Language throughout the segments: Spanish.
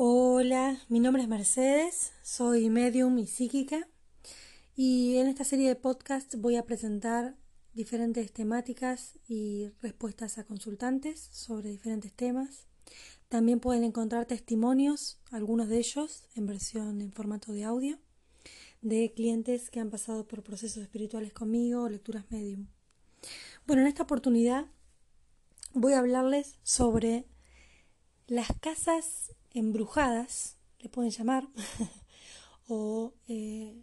Hola, mi nombre es Mercedes, soy medium y psíquica y en esta serie de podcast voy a presentar diferentes temáticas y respuestas a consultantes sobre diferentes temas. También pueden encontrar testimonios, algunos de ellos en versión en formato de audio, de clientes que han pasado por procesos espirituales conmigo o lecturas medium. Bueno, en esta oportunidad voy a hablarles sobre las casas embrujadas, le pueden llamar, o eh,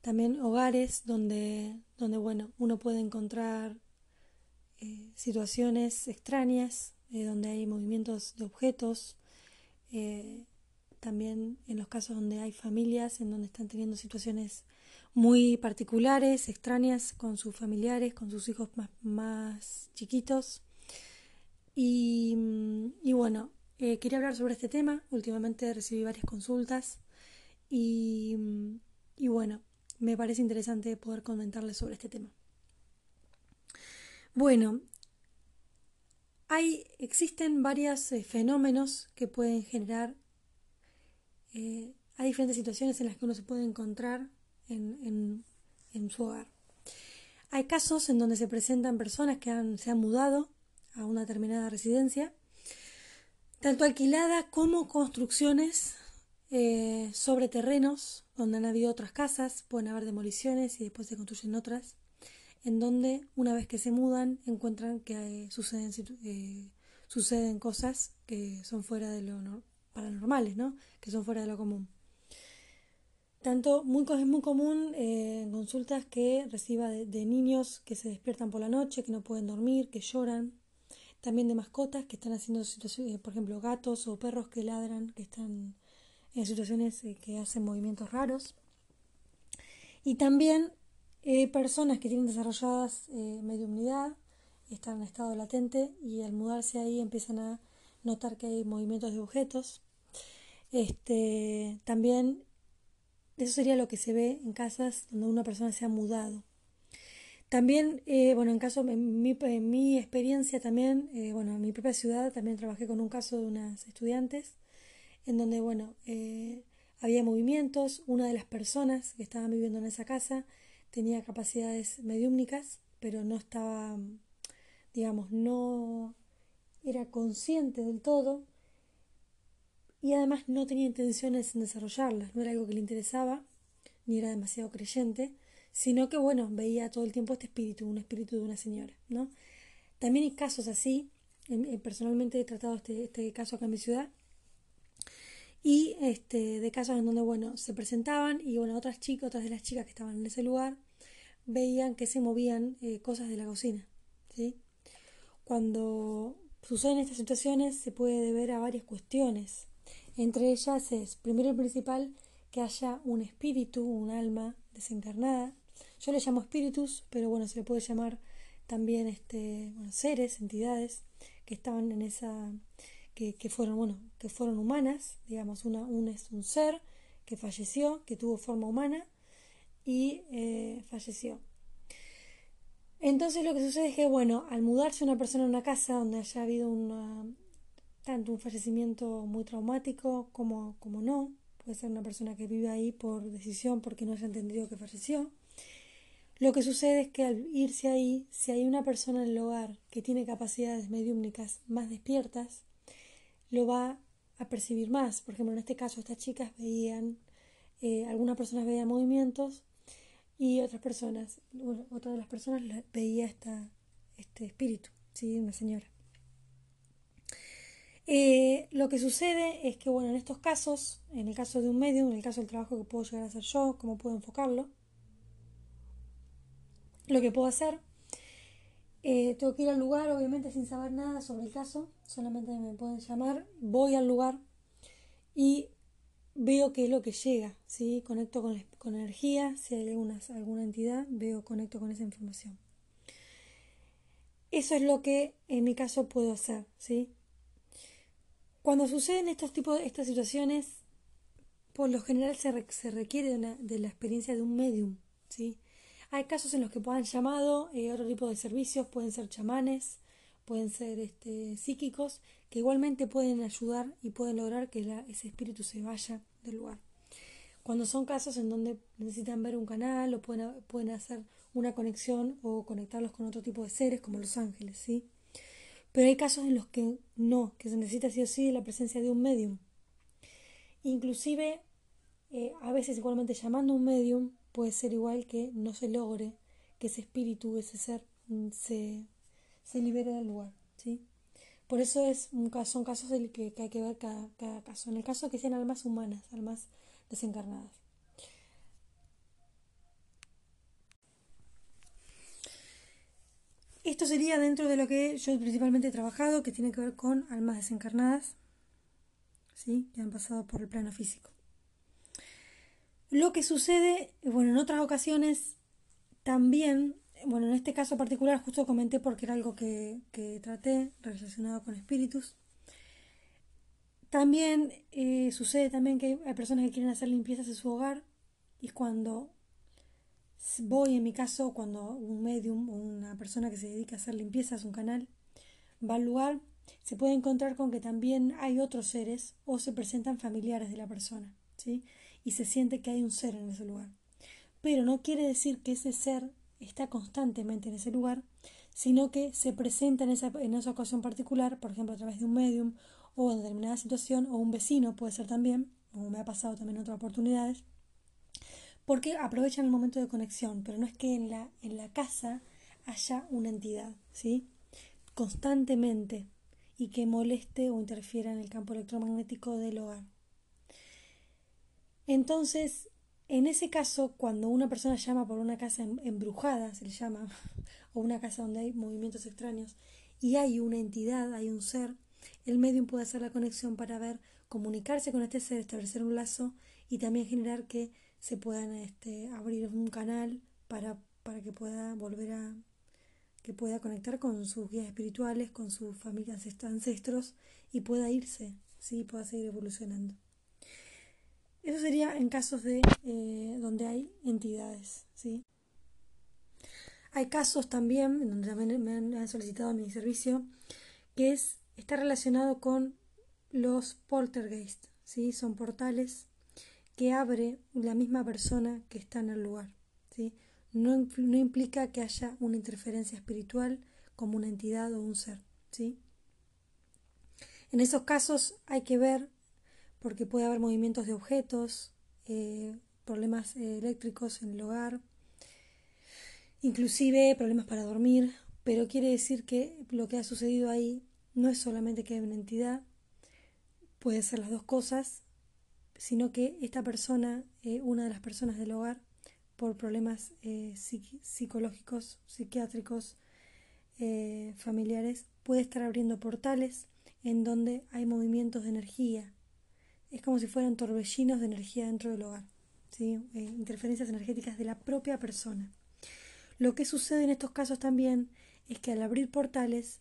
también hogares donde, donde bueno, uno puede encontrar eh, situaciones extrañas, eh, donde hay movimientos de objetos, también en los casos donde hay familias en donde están teniendo situaciones muy particulares, extrañas con sus familiares, con sus hijos más, más chiquitos. Y, y bueno, eh, quería hablar sobre este tema. Últimamente recibí varias consultas y, y bueno, me parece interesante poder comentarles sobre este tema. Bueno, hay, existen varios eh, fenómenos que pueden generar, eh, hay diferentes situaciones en las que uno se puede encontrar en, en, en, su hogar. Hay casos en donde se presentan personas que han, se han mudado a una determinada residencia tanto alquilada como construcciones eh, sobre terrenos donde han habido otras casas, pueden haber demoliciones y después se construyen otras, en donde una vez que se mudan encuentran que suceden, eh, suceden cosas que son fuera de lo paranormales, ¿no? que son fuera de lo común. Tanto muy, es muy común eh, en consultas que reciba de niños que se despiertan por la noche, que no pueden dormir, que lloran, también de mascotas que están haciendo situaciones, por ejemplo, gatos o perros que ladran, que están en situaciones eh, que hacen movimientos raros. Y también eh, personas que tienen desarrolladas eh, mediunidad, están en estado latente y al mudarse ahí empiezan a notar que hay movimientos de objetos. Este, también eso sería lo que se ve en casas donde una persona se ha mudado. También, eh, bueno, en caso, en mi, en mi experiencia también, eh, bueno, en mi propia ciudad también trabajé con un caso de unas estudiantes, en donde, bueno, eh, había movimientos, una de las personas que estaban viviendo en esa casa tenía capacidades mediúmnicas, pero no estaba, digamos, no era consciente del todo y además no tenía intenciones en desarrollarlas, no era algo que le interesaba, ni era demasiado creyente sino que, bueno, veía todo el tiempo este espíritu, un espíritu de una señora, ¿no? También hay casos así, personalmente he tratado este, este caso acá en mi ciudad, y este, de casos en donde, bueno, se presentaban y, bueno, otras chicas, otras de las chicas que estaban en ese lugar, veían que se movían eh, cosas de la cocina, ¿sí? Cuando suceden estas situaciones se puede deber a varias cuestiones. Entre ellas es, primero y principal, que haya un espíritu, un alma desencarnada, yo le llamo espíritus, pero bueno, se le puede llamar también este, seres, entidades que estaban en esa, que, que fueron, bueno, que fueron humanas, digamos, una, un es un ser que falleció, que tuvo forma humana y eh, falleció. Entonces lo que sucede es que, bueno, al mudarse una persona a una casa donde haya habido una, tanto un fallecimiento muy traumático como, como no, puede ser una persona que vive ahí por decisión porque no haya entendido que falleció, lo que sucede es que al irse ahí, si hay una persona en el hogar que tiene capacidades mediúmnicas más despiertas, lo va a percibir más. Por ejemplo, en este caso, estas chicas veían, eh, algunas personas veían movimientos y otras personas, otra de las personas veía esta, este espíritu, ¿sí? una señora. Eh, lo que sucede es que, bueno, en estos casos, en el caso de un medium, en el caso del trabajo que puedo llegar a hacer yo, cómo puedo enfocarlo, lo que puedo hacer. Eh, tengo que ir al lugar, obviamente sin saber nada sobre el caso, solamente me pueden llamar, voy al lugar y veo qué es lo que llega, ¿sí? conecto con, con energía, si hay alguna, alguna entidad, veo, conecto con esa información. Eso es lo que en mi caso puedo hacer, ¿sí? Cuando suceden estos tipos, estas situaciones, por lo general se, se requiere de, una, de la experiencia de un medium, ¿sí? Hay casos en los que puedan llamado, eh, otro tipo de servicios, pueden ser chamanes, pueden ser este, psíquicos, que igualmente pueden ayudar y pueden lograr que ese espíritu se vaya del lugar. Cuando son casos en donde necesitan ver un canal o pueden, pueden hacer una conexión o conectarlos con otro tipo de seres como los ángeles, ¿sí? Pero hay casos en los que no, que se necesita sí o sí la presencia de un medium. Inclusive, eh, a veces igualmente llamando a un medium puede ser igual que no se logre que ese espíritu, ese ser, mm, se, se libere del lugar, ¿sí? Por eso es un caso, son casos que, que hay que ver cada, cada, caso. En el caso que sean almas humanas, almas desencarnadas. Esto sería dentro de lo que yo principalmente he trabajado, que tiene que ver con almas desencarnadas, ¿sí? que han pasado por el plano físico. Lo que sucede, bueno, en otras ocasiones también bueno, en este caso particular justo comenté porque era algo que, traté relacionado con espíritus. También eh, sucede también que hay personas que quieren hacer limpiezas en su hogar y cuando voy, en mi caso, cuando un medium o una persona que se dedica a hacer limpiezas, un canal, va al lugar, se puede encontrar con que también hay otros seres o se presentan familiares de la persona, ¿sí? Y se siente que hay un ser en ese lugar. Pero no quiere decir que ese ser está constantemente en ese lugar, sino que se presenta en esa, en esa ocasión particular, por ejemplo, a través de un medium o en determinada situación, o un vecino puede ser también, como me ha pasado también en otras oportunidades, porque aprovechan el momento de conexión, pero no es que en la, en la casa haya una entidad, ¿sí? Constantemente y que moleste o interfiera en el campo electromagnético del hogar. Entonces, en ese caso, cuando una persona llama por una casa em, embrujada, se le llama, o una casa donde hay movimientos extraños, y hay una entidad, hay un ser, el medium puede hacer la conexión para ver, comunicarse con este ser, establecer un lazo y también generar que se puedan este, abrir un canal para, para que pueda volver a que pueda conectar con sus guías espirituales, con sus familias ancestros y pueda irse, sí, pueda seguir evolucionando. Eso sería en casos de eh, donde hay entidades, ¿sí? Hay casos también, donde también me han solicitado mi servicio, que es, está relacionado con los poltergeist, ¿sí? Son portales que abre la misma persona que está en el lugar, ¿sí? No, no implica que haya una interferencia espiritual como una entidad o un ser, ¿sí? En esos casos hay que ver porque puede haber movimientos de objetos, eh, problemas eh, eléctricos en el hogar, inclusive problemas para dormir, pero quiere decir que lo que ha sucedido ahí no es solamente que hay una entidad, puede ser las dos cosas, sino que esta persona, eh, una de las personas del hogar, por problemas psicológicos, psiquiátricos, familiares, puede estar abriendo portales en donde hay movimientos de energía, es como si fueran torbellinos de energía dentro del hogar, ¿sí? Eh, interferencias energéticas de la propia persona. Lo que sucede en estos casos también es que al abrir portales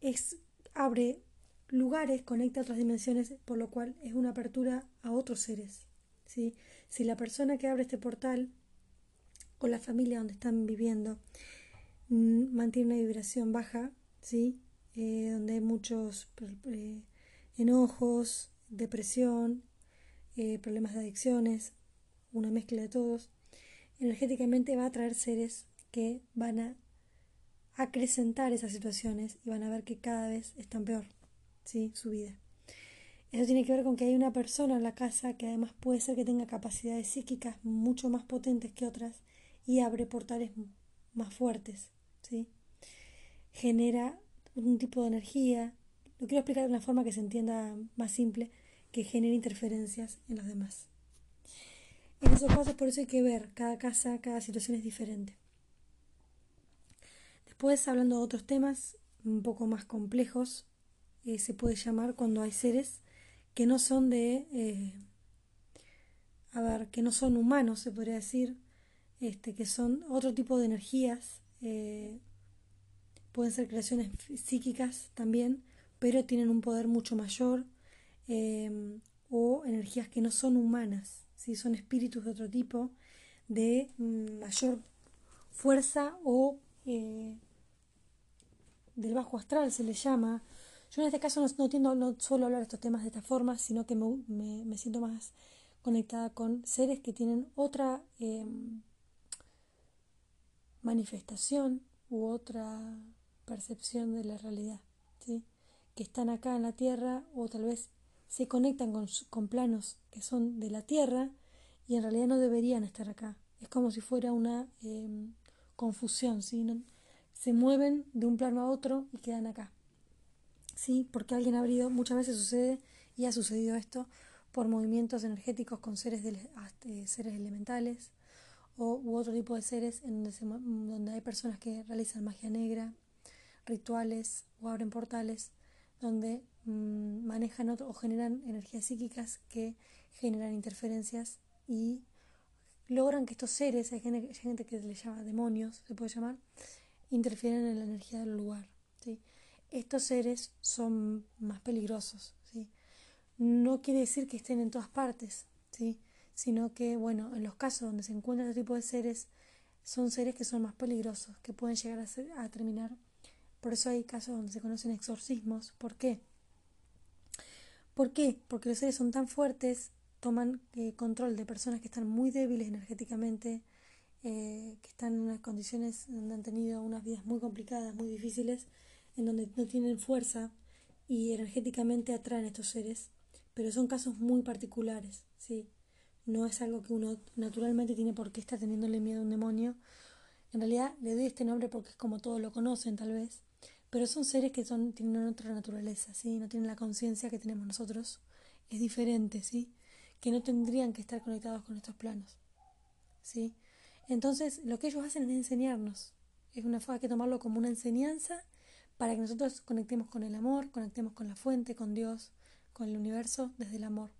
es, abre lugares, conecta otras dimensiones, por lo cual es una apertura a otros seres. ¿sí? Si la persona que abre este portal o la familia donde están viviendo mm, mantiene una vibración baja, ¿sí? Eh, donde hay muchos eh, enojos, depresión, eh, problemas de adicciones, una mezcla de todos, energéticamente va a traer seres que van a acrecentar esas situaciones y van a ver que cada vez están peor, ¿sí? Su vida. Eso tiene que ver con que hay una persona en la casa que además puede ser que tenga capacidades psíquicas mucho más potentes que otras y abre portales más fuertes, ¿sí? Genera un tipo de energía, lo quiero explicar de una forma que se entienda más simple, que genere interferencias en los demás. En esos casos, por eso hay que ver, cada casa, cada situación es diferente. Después, hablando de otros temas un poco más complejos, eh, se puede llamar cuando hay seres que no son de, eh, a ver, que no son humanos, se podría decir, este, que son otro tipo de energías, eh, pueden ser creaciones psíquicas también, pero tienen un poder mucho mayor em, o energías que no son humanas, ¿sí? son espíritus de otro tipo, de mm, mayor fuerza o eh, del bajo astral se le llama. Yo en este caso no, tiendo, no suelo hablar estos temas de esta forma, sino que me, siento más conectada con seres que tienen otra em, manifestación u otra percepción de la realidad, ¿sí? que están acá en la Tierra o tal vez se conectan con, con planos que son de la Tierra y en realidad no deberían estar acá. Es como si fuera una em, confusión, ¿sí? se mueven de un plano a otro y quedan acá. ¿Sí? Porque alguien ha abrido, muchas veces sucede y ha sucedido esto por movimientos energéticos con seres, de, eh, seres elementales o, u otro tipo de seres en donde, donde hay personas que realizan magia negra, rituales o abren portales donde mm, manejan o generan energías psíquicas que generan interferencias y logran que estos seres, hay gente, que le llama demonios, se puede llamar, interfieren en la energía del lugar. ¿sí? Estos seres son más peligrosos. ¿sí? No quiere decir que estén en todas partes, ¿sí? sino que, bueno, en los casos donde se encuentran este tipo de seres, son seres que son más peligrosos, que pueden llegar a, a terminar. Por eso hay casos donde se conocen exorcismos. ¿Por qué? ¿Por qué? Porque los seres son tan fuertes toman eh, control de personas que están muy débiles energéticamente, eh, que están en unas condiciones donde han tenido unas vidas muy complicadas, muy difíciles, en donde no tienen fuerza y energéticamente atraen a estos seres, pero son casos muy particulares, ¿sí? No es algo que uno naturalmente tiene por qué estar teniéndole miedo a un demonio. En realidad le doy este nombre porque es como todos lo conocen tal vez, pero son seres que son, tienen otra naturaleza, ¿sí? No tienen la conciencia que tenemos nosotros. Es diferente, ¿sí? que no tendrían que estar conectados con estos planos. ¿Sí? Entonces, lo que ellos hacen es enseñarnos. Es una forma que tomarlo como una enseñanza para que nosotros conectemos con el amor, conectemos con la fuente, con Dios, con el universo desde el amor.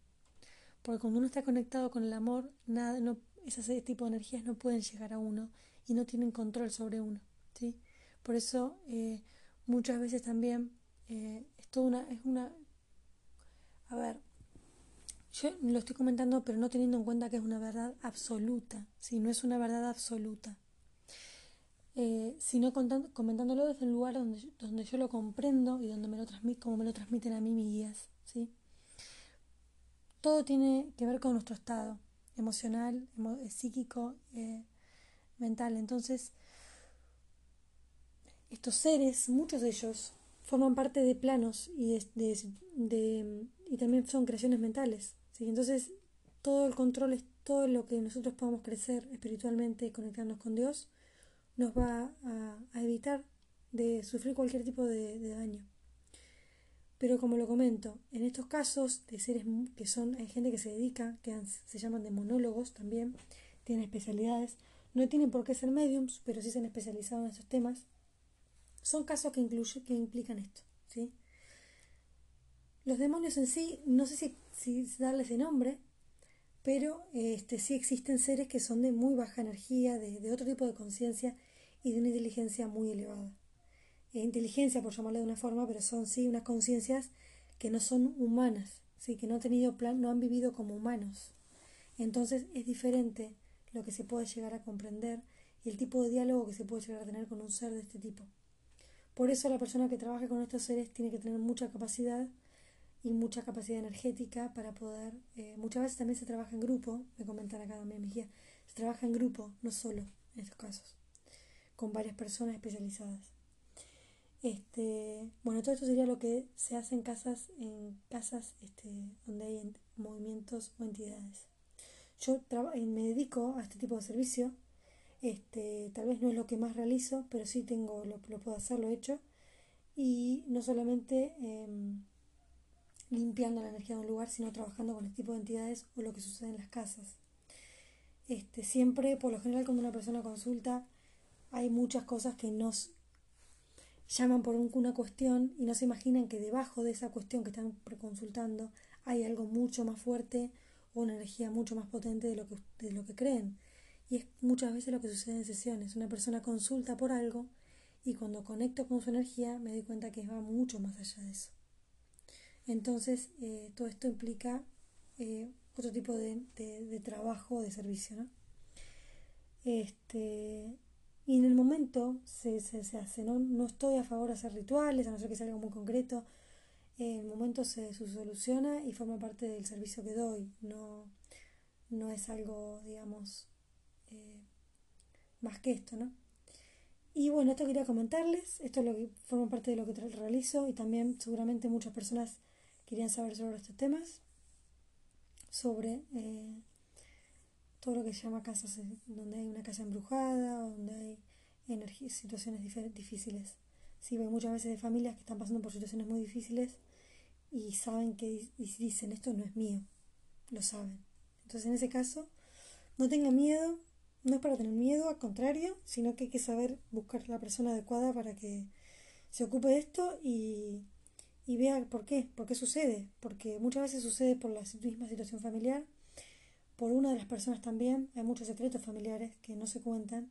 Porque cuando uno está conectado con el amor, nada, no, ese tipo de energías no pueden llegar a uno y no tienen control sobre uno. ¿sí? Por eso, eh, muchas veces también eh, es una, es una, a ver, yo lo estoy comentando, pero no teniendo en cuenta que es una verdad absoluta, si no es una verdad absoluta, eh, sino comentándolo desde el lugar donde, donde yo lo comprendo y donde me lo transmito, como me lo transmiten a mí mis guías, ¿sí? Todo tiene que ver con nuestro estado emocional, eh, psíquico, eh, mental. Entonces, estos seres, muchos de ellos, forman parte de planos y, de, y también son creaciones mentales. Entonces, todo el control es todo lo que nosotros podamos crecer espiritualmente y conectarnos con Dios, nos va a, evitar de sufrir cualquier tipo de, daño. Pero como lo comento, en estos casos de seres que son, hay gente que se dedica, que se llaman de monólogos también, tienen especialidades, no tienen por qué ser mediums, pero sí se han especializado en estos temas. Son casos que, incluye, que implican esto, ¿sí? Los demonios en sí, no sé si si darle ese nombre, pero este, sí existen seres que son de muy baja energía, de, otro tipo de conciencia y de una inteligencia muy elevada. E inteligencia, por llamarle de una forma, pero son sí unas conciencias que no son humanas, ¿sí? que no han tenido plan, no han vivido como humanos. Entonces es diferente lo que se puede llegar a comprender y el tipo de diálogo que se puede llegar a tener con un ser de este tipo. Por eso la persona que trabaja con estos seres tiene que tener mucha capacidad y mucha capacidad energética para poder, eh, muchas veces también se trabaja en grupo, me comentan acá también mis guías, se trabaja en grupo, no solo en estos casos, con varias personas especializadas. Este, bueno, todo esto sería lo que se hace en casas, en casas este, donde hay movimientos o entidades. Yo eh, me dedico a este tipo de servicio, este, tal vez no es lo que más realizo, pero sí tengo, lo, lo puedo hacer, lo he hecho, y no solamente em, limpiando la energía de un lugar, sino trabajando con este tipo de entidades o lo que sucede en las casas. Este, siempre, por lo general, cuando una persona consulta, hay muchas cosas que nos llaman por una cuestión y no se imaginan que debajo de esa cuestión que están consultando hay algo mucho más fuerte o una energía mucho más potente de lo que, de lo que creen. Y es muchas veces lo que sucede en sesiones. Una persona consulta por algo y cuando conecto con su energía me doy cuenta que va mucho más allá de eso. Entonces, eh, todo esto implica eh, otro tipo de, de, trabajo, de servicio, ¿no? Este, y en el momento se, se, se hace, ¿no? no estoy a favor de hacer rituales, a no ser que sea algo muy concreto, en el momento se, soluciona y forma parte del servicio que doy, no, no es algo, digamos, eh, más que esto, ¿no? Y bueno, esto quería comentarles, esto es lo que forma parte de lo que realizo y también seguramente muchas personas querían saber sobre estos temas, sobre eh, todo lo que se llama casas, donde hay una casa embrujada, donde hay situaciones difíciles. Sí, hay muchas veces de familias que están pasando por situaciones muy difíciles y saben que dicen esto no es mío, lo saben. Entonces en ese caso, no tengan miedo, no es para tener miedo, al contrario, sino que hay que saber buscar la persona adecuada para que se ocupe de esto y, y vea por qué, por qué sucede, porque muchas veces sucede por la misma situación familiar por una de las personas también, hay muchos secretos familiares que no se cuentan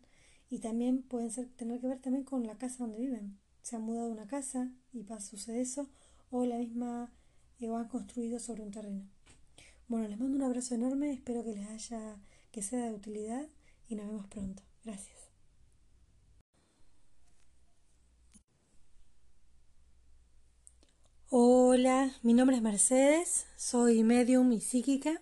y también pueden ser, tener que ver también con la casa donde viven. Se han mudado a una casa y a suceder eso, o la misma eh, o han construido sobre un terreno. Bueno, les mando un abrazo enorme, espero que les haya, que sea de utilidad y nos vemos pronto. Gracias. Hola, mi nombre es Mercedes, soy medium y psíquica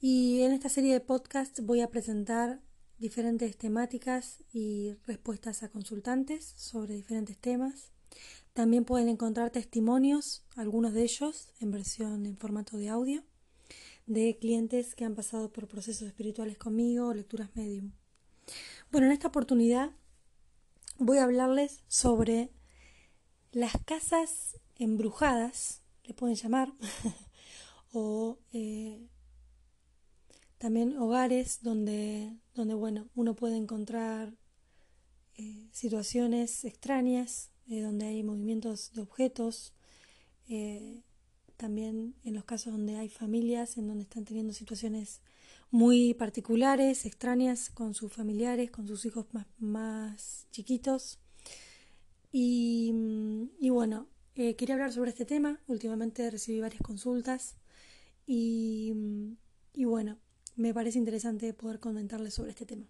y en esta serie de podcast voy a presentar diferentes temáticas y respuestas a consultantes sobre diferentes temas. También pueden encontrar testimonios, algunos de ellos en versión en formato de audio, de clientes que han pasado por procesos espirituales conmigo o lecturas medium. Bueno, en esta oportunidad voy a hablarles sobre las casas embrujadas, le pueden llamar, o eh, también hogares donde, donde bueno, uno puede encontrar eh, situaciones extrañas, eh, donde hay movimientos de objetos, también en los casos donde hay familias en donde están teniendo situaciones muy particulares, extrañas con sus familiares, con sus hijos más, más chiquitos. Y, y bueno, quería hablar sobre este tema. Últimamente recibí varias consultas y, y bueno, me parece interesante poder comentarles sobre este tema.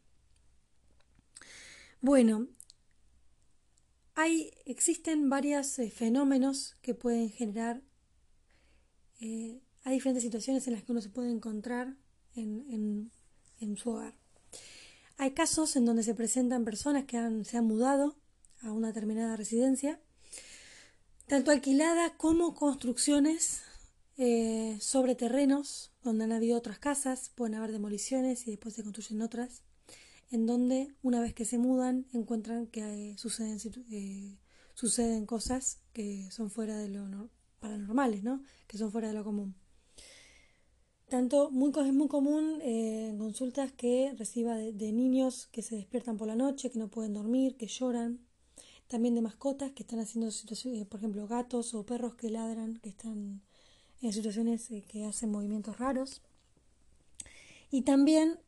Bueno, hay, existen varios eh, fenómenos que pueden generar, eh, hay diferentes situaciones en las que uno se puede encontrar en, su hogar. Hay casos en donde se presentan personas que se han mudado a una determinada residencia, tanto alquilada como construcciones eh, sobre terrenos donde han habido otras casas, pueden haber demoliciones y después se construyen otras, en donde una vez que se mudan encuentran que suceden, eh, suceden cosas que son fuera de lo paranormales, ¿no? que son fuera de lo común. Tanto muy, es muy común eh, en consultas que reciba de, niños que se despiertan por la noche, que no pueden dormir, que lloran. También de mascotas que están haciendo situaciones, por ejemplo, gatos o perros que ladran, que están en situaciones eh, que hacen movimientos raros. Y también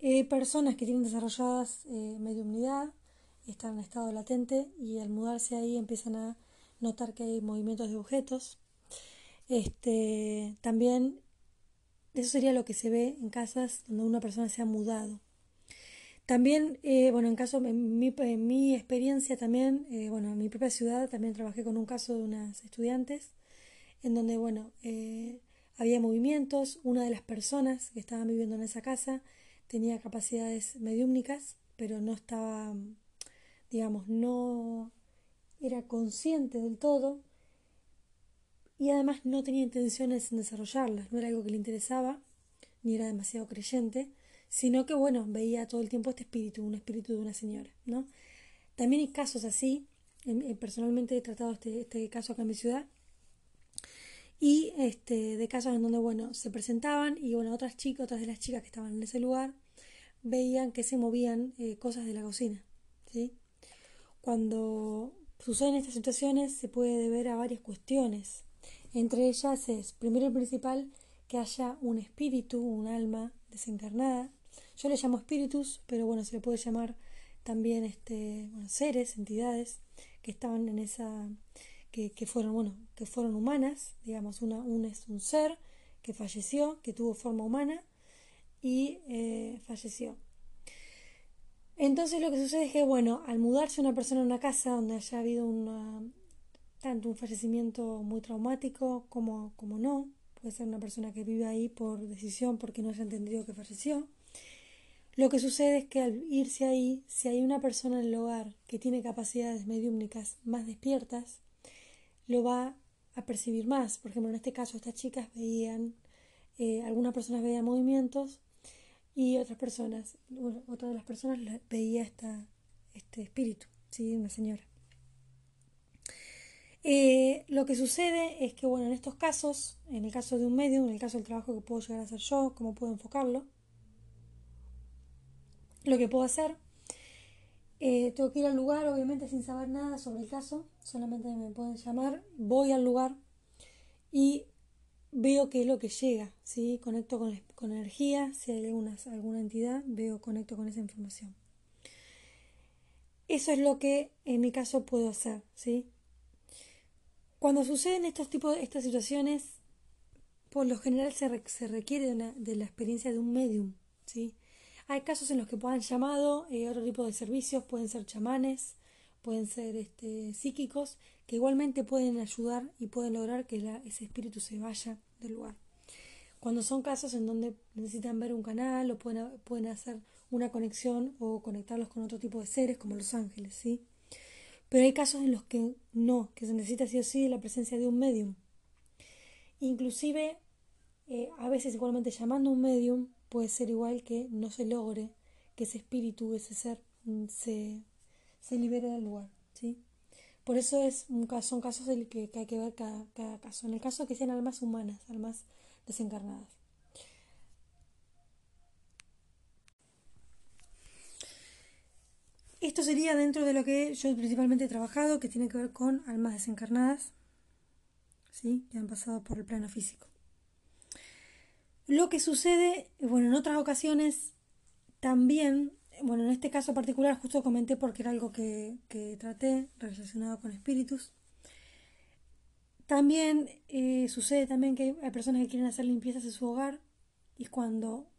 eh, personas que tienen desarrolladas eh, mediunidad, están en estado latente y al mudarse ahí empiezan a notar que hay movimientos de objetos. Este, también eso sería lo que se ve en casas donde una persona se ha mudado. También, bueno, en caso, en mi, mi experiencia también, bueno, en mi propia ciudad también trabajé con un caso de unas estudiantes en donde, bueno, eh, había movimientos, una de las personas que estaban viviendo en esa casa tenía capacidades mediúmnicas, pero no estaba, digamos, no era consciente del todo y además no tenía intenciones en desarrollarlas, no era algo que le interesaba, ni era demasiado creyente, sino que, bueno, veía todo el tiempo este espíritu, un espíritu de una señora, ¿no? También hay casos así, personalmente he tratado este, este caso acá en mi ciudad, y este, de casos en donde, bueno, se presentaban y, bueno, otras chicas, otras de las chicas que estaban en ese lugar, veían que se movían eh, cosas de la cocina, ¿sí? Cuando suceden estas situaciones se puede deber a varias cuestiones. Entre ellas es, primero y principal, que haya un espíritu, un alma desencarnada. Yo le llamo espíritus, pero bueno, se le puede llamar también este, seres, entidades que estaban en esa que, fueron, bueno, que fueron humanas, digamos, una, un es un ser que falleció, que tuvo forma humana y eh, falleció. Entonces lo que sucede es que, bueno, al mudarse una persona a una casa donde haya habido una, tanto un fallecimiento muy traumático como, como no, puede ser una persona que vive ahí por decisión porque no haya entendido que falleció, lo que sucede es que al irse ahí, si hay una persona en el hogar que tiene capacidades mediúmnicas más despiertas, lo va a percibir más. Por ejemplo, en este caso, estas chicas veían, eh, algunas personas veían movimientos y otras personas, otra de las personas veía esta, este espíritu, ¿sí? una señora. Eh, lo que sucede es que, bueno, en estos casos, en el caso de un medio, en el caso del trabajo que puedo llegar a hacer yo, cómo puedo enfocarlo, lo que puedo hacer, eh, tengo que ir al lugar, obviamente sin saber nada sobre el caso, solamente me pueden llamar, voy al lugar y veo qué es lo que llega, ¿sí? conecto con, con energía, si hay alguna, alguna entidad, veo, conecto con esa información. Eso es lo que en mi caso puedo hacer, ¿sí? Cuando suceden estos tipos estas situaciones, por lo general se, requiere de, una, de, la experiencia de un medium, ¿sí? Hay casos en los que puedan llamado eh, otro tipo de servicios, pueden ser chamanes, pueden ser este, psíquicos, que igualmente pueden ayudar y pueden lograr que ese espíritu se vaya del lugar. Cuando son casos en donde necesitan ver un canal o pueden, pueden hacer una conexión o conectarlos con otro tipo de seres como los ángeles, ¿sí? Pero hay casos en los que no, que se necesita sí o sí la presencia de un medium. Inclusive, eh, a veces igualmente llamando a un medium puede ser igual que no se logre que ese espíritu, ese ser, mm, se, se libere del lugar. Por eso es un caso, son casos en que, que hay que ver cada, cada caso. En el caso que sean almas humanas, almas desencarnadas. Esto sería dentro de lo que yo principalmente he trabajado, que tiene que ver con almas desencarnadas, ¿sí? que han pasado por el plano físico. Lo que sucede, bueno, en otras ocasiones también, bueno, en este caso particular justo comenté porque era algo que, que traté relacionado con espíritus. También eh, sucede también que hay personas que quieren hacer limpiezas en su hogar y cuando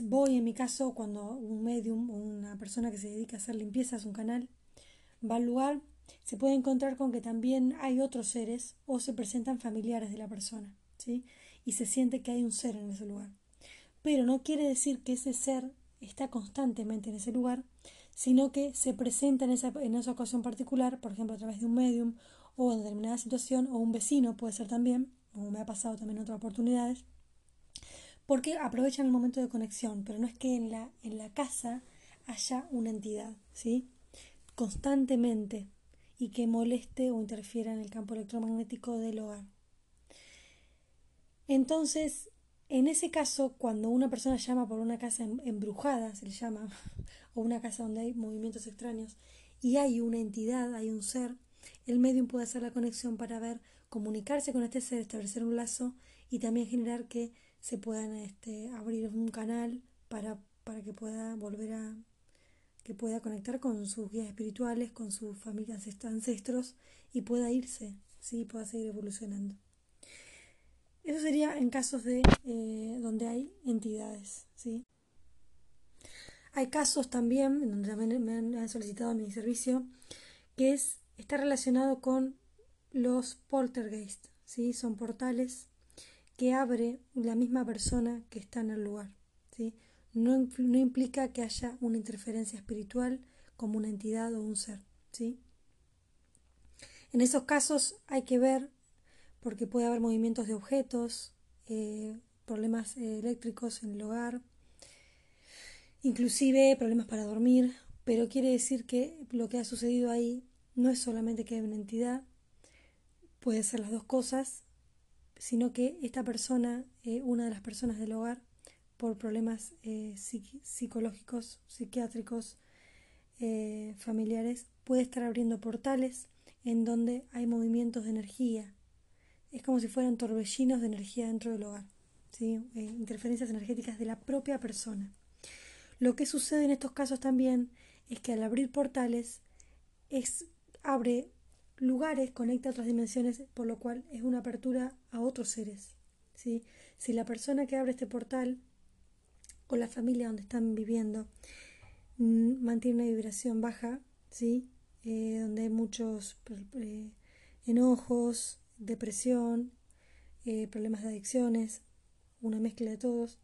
voy en mi caso cuando un medium o una persona que se dedica a hacer limpiezas, un canal, va al lugar, se puede encontrar con que también hay otros seres o se presentan familiares de la persona, ¿sí? Y se siente que hay un ser en ese lugar. Pero no quiere decir que ese ser está constantemente en ese lugar, sino que se presenta en esa, en esa ocasión particular, por ejemplo, a través de un medium o en determinada situación, o un vecino puede ser también, como me ha pasado también en otras oportunidades, porque aprovechan el momento de conexión, pero no es que en la, en la casa haya una entidad, ¿sí? Constantemente y que moleste o interfiera en el campo electromagnético del hogar. Entonces, en ese caso, cuando una persona llama por una casa em, embrujada, se le llama, o una casa donde hay movimientos extraños, y hay una entidad, hay un ser, el medium puede hacer la conexión para ver, comunicarse con este ser, establecer un lazo y también generar que se puedan este, abrir un canal para, para que pueda volver a que pueda conectar con sus guías espirituales, con sus familias ancestros y pueda irse, sí, pueda seguir evolucionando. Eso sería en casos de eh, donde hay entidades, sí. Hay casos también, donde me han solicitado mi servicio, que es, está relacionado con los poltergeist, ¿sí? Son portales que abre la misma persona que está en el lugar. ¿sí? No, no, implica que haya una interferencia espiritual como una entidad o un ser. ¿sí? En esos casos hay que ver, porque puede haber movimientos de objetos, eh, problemas eh, eléctricos en el hogar, inclusive problemas para dormir, pero quiere decir que lo que ha sucedido ahí no es solamente que hay una entidad, puede ser las dos cosas, sino que esta persona, eh, una de las personas del hogar, por problemas psicológicos, psiquiátricos, familiares, puede estar abriendo portales en donde hay movimientos de energía. Es como si fueran torbellinos de energía dentro del hogar, ¿sí? interferencias energéticas de la propia persona. Lo que sucede en estos casos también es que al abrir portales es, abre lugares conecta otras dimensiones, por lo cual es una apertura a otros seres. ¿sí? Si la persona que abre este portal o la familia donde están viviendo mantiene una vibración baja, ¿sí? Eh, donde hay muchos eh, enojos, depresión, eh, problemas de adicciones, una mezcla de todos,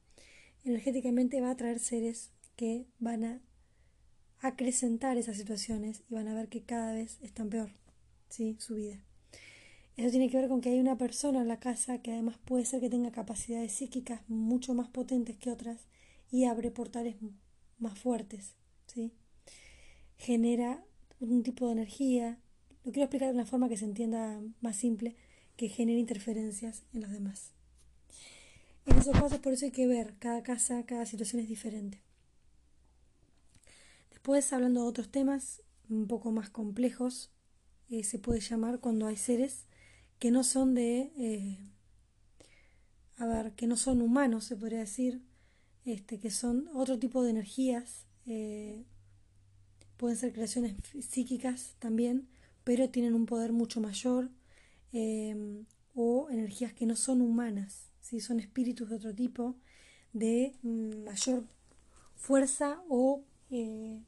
energéticamente va a traer seres que van a acrecentar esas situaciones y van a ver que cada vez están peor, ¿sí? Su vida. Eso tiene que ver con que hay una persona en la casa que además puede ser que tenga capacidades psíquicas mucho más potentes que otras y abre portales más fuertes, ¿sí? Genera un tipo de energía, lo quiero explicar de una forma que se entienda más simple, que genera interferencias en los demás. En esos casos por eso hay que ver, cada casa, cada situación es diferente. Después, hablando de otros temas un poco más complejos, eh, se puede llamar cuando hay seres que no son de, eh, a ver, que no son humanos, se podría decir, este, que son otro tipo de energías, eh, pueden ser creaciones psíquicas también, pero tienen un poder mucho mayor, em, o energías que no son humanas, ¿sí? son espíritus de otro tipo, de mm, mayor fuerza o eh,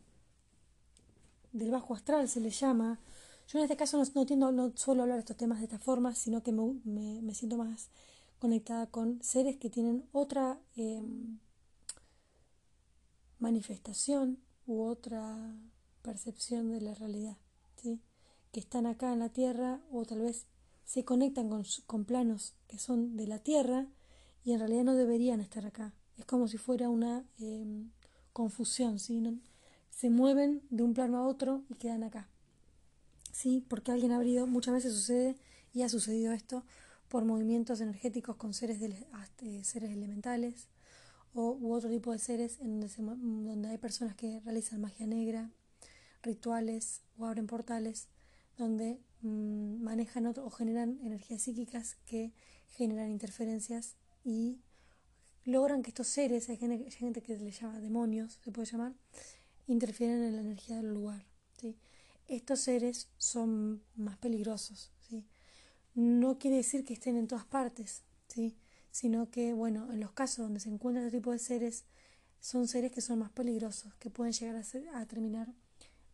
del bajo astral se le llama, yo en este caso no, no, tiendo, no suelo hablar de estos temas de esta forma, sino que me, me, siento más conectada con seres que tienen otra em, manifestación u otra percepción de la realidad, ¿sí? que están acá en la Tierra o tal vez se conectan con, con planos que son de la Tierra y en realidad no deberían estar acá. Es como si fuera una em, confusión, ¿sí? se mueven de un plano a otro y quedan acá. ¿sí? Porque alguien ha abrido, muchas veces sucede y ha sucedido esto por movimientos energéticos con seres, de, eh, seres elementales o, u otro tipo de seres en donde, donde hay personas que realizan magia negra, rituales o abren portales donde mm, manejan o generan energías psíquicas que generan interferencias y logran que estos seres, hay gente, hay gente que le llama demonios, se puede llamar, interfieren en la energía del lugar. ¿sí? estos seres son más peligrosos. ¿sí? No quiere decir que estén en todas partes, ¿sí? sino que, bueno, en los casos donde se encuentran este tipo de seres, son seres que son más peligrosos, que pueden llegar a, a terminar.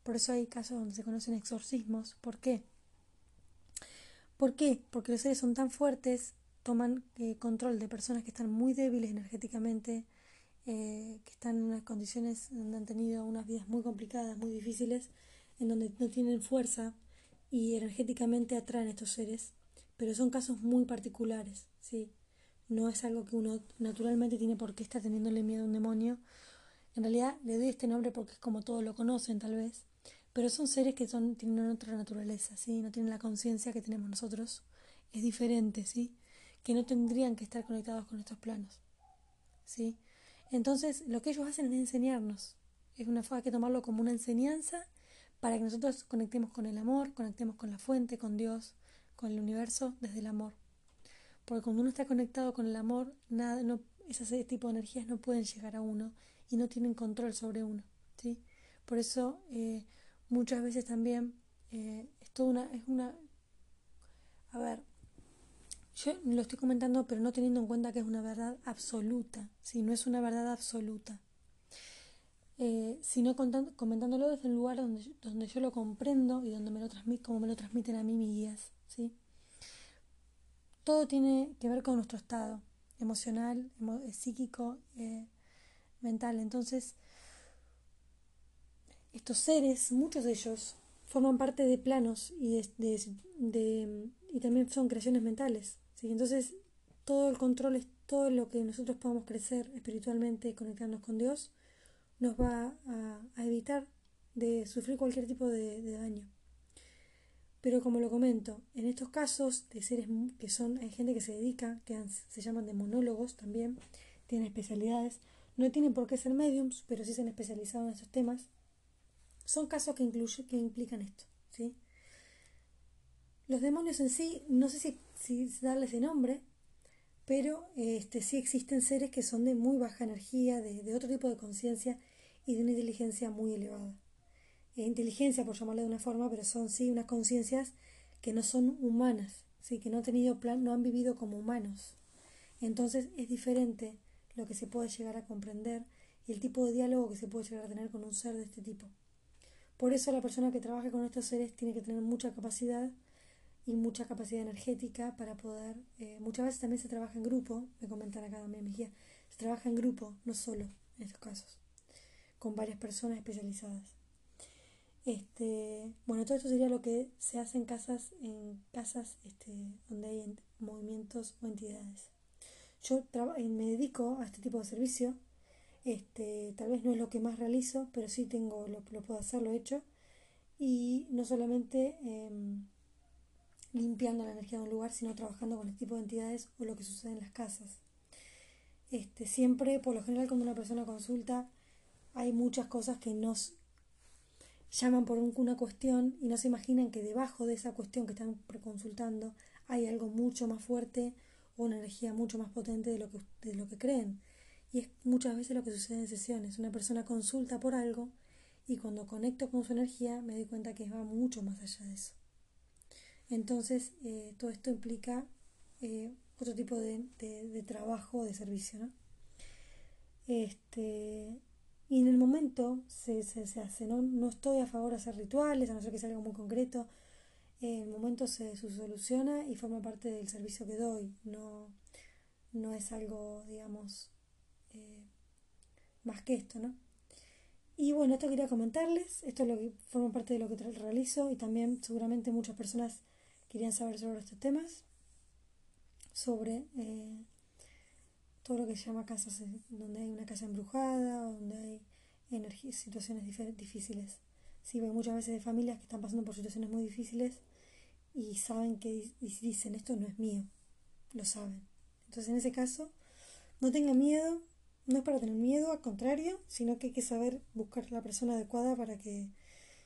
Por eso hay casos donde se conocen exorcismos. ¿Por qué? ¿Por qué? Porque los seres son tan fuertes, toman eh, control de personas que están muy débiles energéticamente, eh, que están en unas condiciones donde han tenido unas vidas muy complicadas, muy difíciles, en donde no tienen fuerza y energéticamente atraen a estos seres, pero son casos muy particulares, ¿sí? No es algo que uno naturalmente tiene por qué estar teniéndole miedo a un demonio. En realidad le doy este nombre porque es como todos lo conocen tal vez, pero son seres que son, tienen otra naturaleza, ¿sí? No tienen la conciencia que tenemos nosotros. Es diferente, ¿sí? Que no tendrían que estar conectados con estos planos, ¿sí? Entonces, lo que ellos hacen es enseñarnos. Es una forma que tomarlo como una enseñanza para que nosotros conectemos con el amor, conectemos con la fuente, con Dios, con el universo desde el amor. Porque cuando uno está conectado con el amor, nada, no, ese tipo de energías no pueden llegar a uno y no tienen control sobre uno. ¿sí? Por eso eh, muchas veces también eh, es toda una, a ver, yo lo estoy comentando pero no teniendo en cuenta que es una verdad absoluta, ¿sí? no es una verdad absoluta eh, sino comentándolo desde un lugar donde, donde yo lo comprendo y donde me lo como me lo transmiten a mí mis guías. ¿sí? Todo tiene que ver con nuestro estado emocional, eh, psíquico, eh, mental. Entonces, estos seres, muchos de ellos, forman parte de planos y, de, y también son creaciones mentales. ¿sí? Entonces, todo el control es todo lo que nosotros podamos crecer espiritualmente conectarnos con Dios nos va a, evitar de sufrir cualquier tipo de, daño. Pero como lo comento, en estos casos de seres que son, hay gente que se dedica, que se llaman de monólogos también, tienen especialidades, no tienen por qué ser mediums, pero sí se han especializado en estos temas, son casos que, incluye, que implican esto. ¿sí? Los demonios en sí, no sé si, darles ese nombre, pero este, sí existen seres que son de muy baja energía, de, otro tipo de conciencia y de una inteligencia muy elevada. E inteligencia, por llamarle de una forma, pero son sí unas conciencias que no son humanas, ¿sí? que no han, tenido plan, no han vivido como humanos. Entonces es diferente lo que se puede llegar a comprender y el tipo de diálogo que se puede llegar a tener con un ser de este tipo. Por eso la persona que trabaja con estos seres tiene que tener mucha capacidad y mucha capacidad energética para poder... Eh, muchas veces también se trabaja en grupo, me comentan acá también Mejía, se trabaja en grupo, no solo en estos casos, con varias personas especializadas. Este, bueno, todo esto sería lo que se hace en casas, en casas este, donde hay movimientos o entidades. Yo me dedico a este tipo de servicio. Este, tal vez no es lo que más realizo, pero sí tengo, lo, lo puedo hacer, lo he hecho. Y no solamente em, limpiando la energía de un lugar, sino trabajando con este tipo de entidades o lo que sucede en las casas. Este, siempre, por lo general, cuando una persona consulta, hay muchas cosas que nos llaman por una cuestión y no se imaginan que debajo de esa cuestión que están consultando hay algo mucho más fuerte o una energía mucho más potente de lo que, de lo que creen. Y es muchas veces lo que sucede en sesiones. Una persona consulta por algo y cuando conecto con su energía me doy cuenta que va mucho más allá de eso. Entonces, eh, todo esto implica eh, otro tipo de, de, trabajo o de servicio, ¿no? Este, y en el momento se, se, se hace, ¿no? no estoy a favor de hacer rituales, a no ser que sea algo muy concreto. En el momento se, soluciona y forma parte del servicio que doy. No, no es algo, digamos, eh, más que esto, ¿no? Y bueno, esto quería comentarles, esto es lo que forma parte de lo que realizo y también seguramente muchas personas querían saber sobre estos temas, sobre eh, todo lo que se llama casas, donde hay una casa embrujada, donde hay situaciones difíciles. Sí, hay muchas veces de familias que están pasando por situaciones muy difíciles y saben que dicen esto no es mío, lo saben. Entonces en ese caso, no tengan miedo, no es para tener miedo, al contrario, sino que hay que saber buscar la persona adecuada para que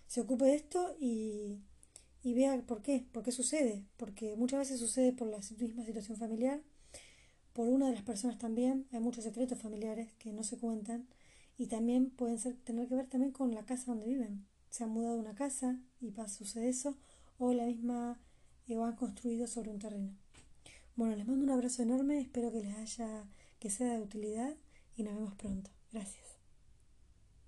se ocupe de esto y y vea por qué, por qué sucede, porque muchas veces sucede por la misma situación familiar, por una de las personas también, hay muchos secretos familiares que no se cuentan y también pueden ser, tener que ver también con la casa donde viven. Se han mudado una casa y pasa, sucede eso, o la misma eh, o han construido sobre un terreno. Bueno, les mando un abrazo enorme, espero que les haya, que sea de utilidad y nos vemos pronto. Gracias.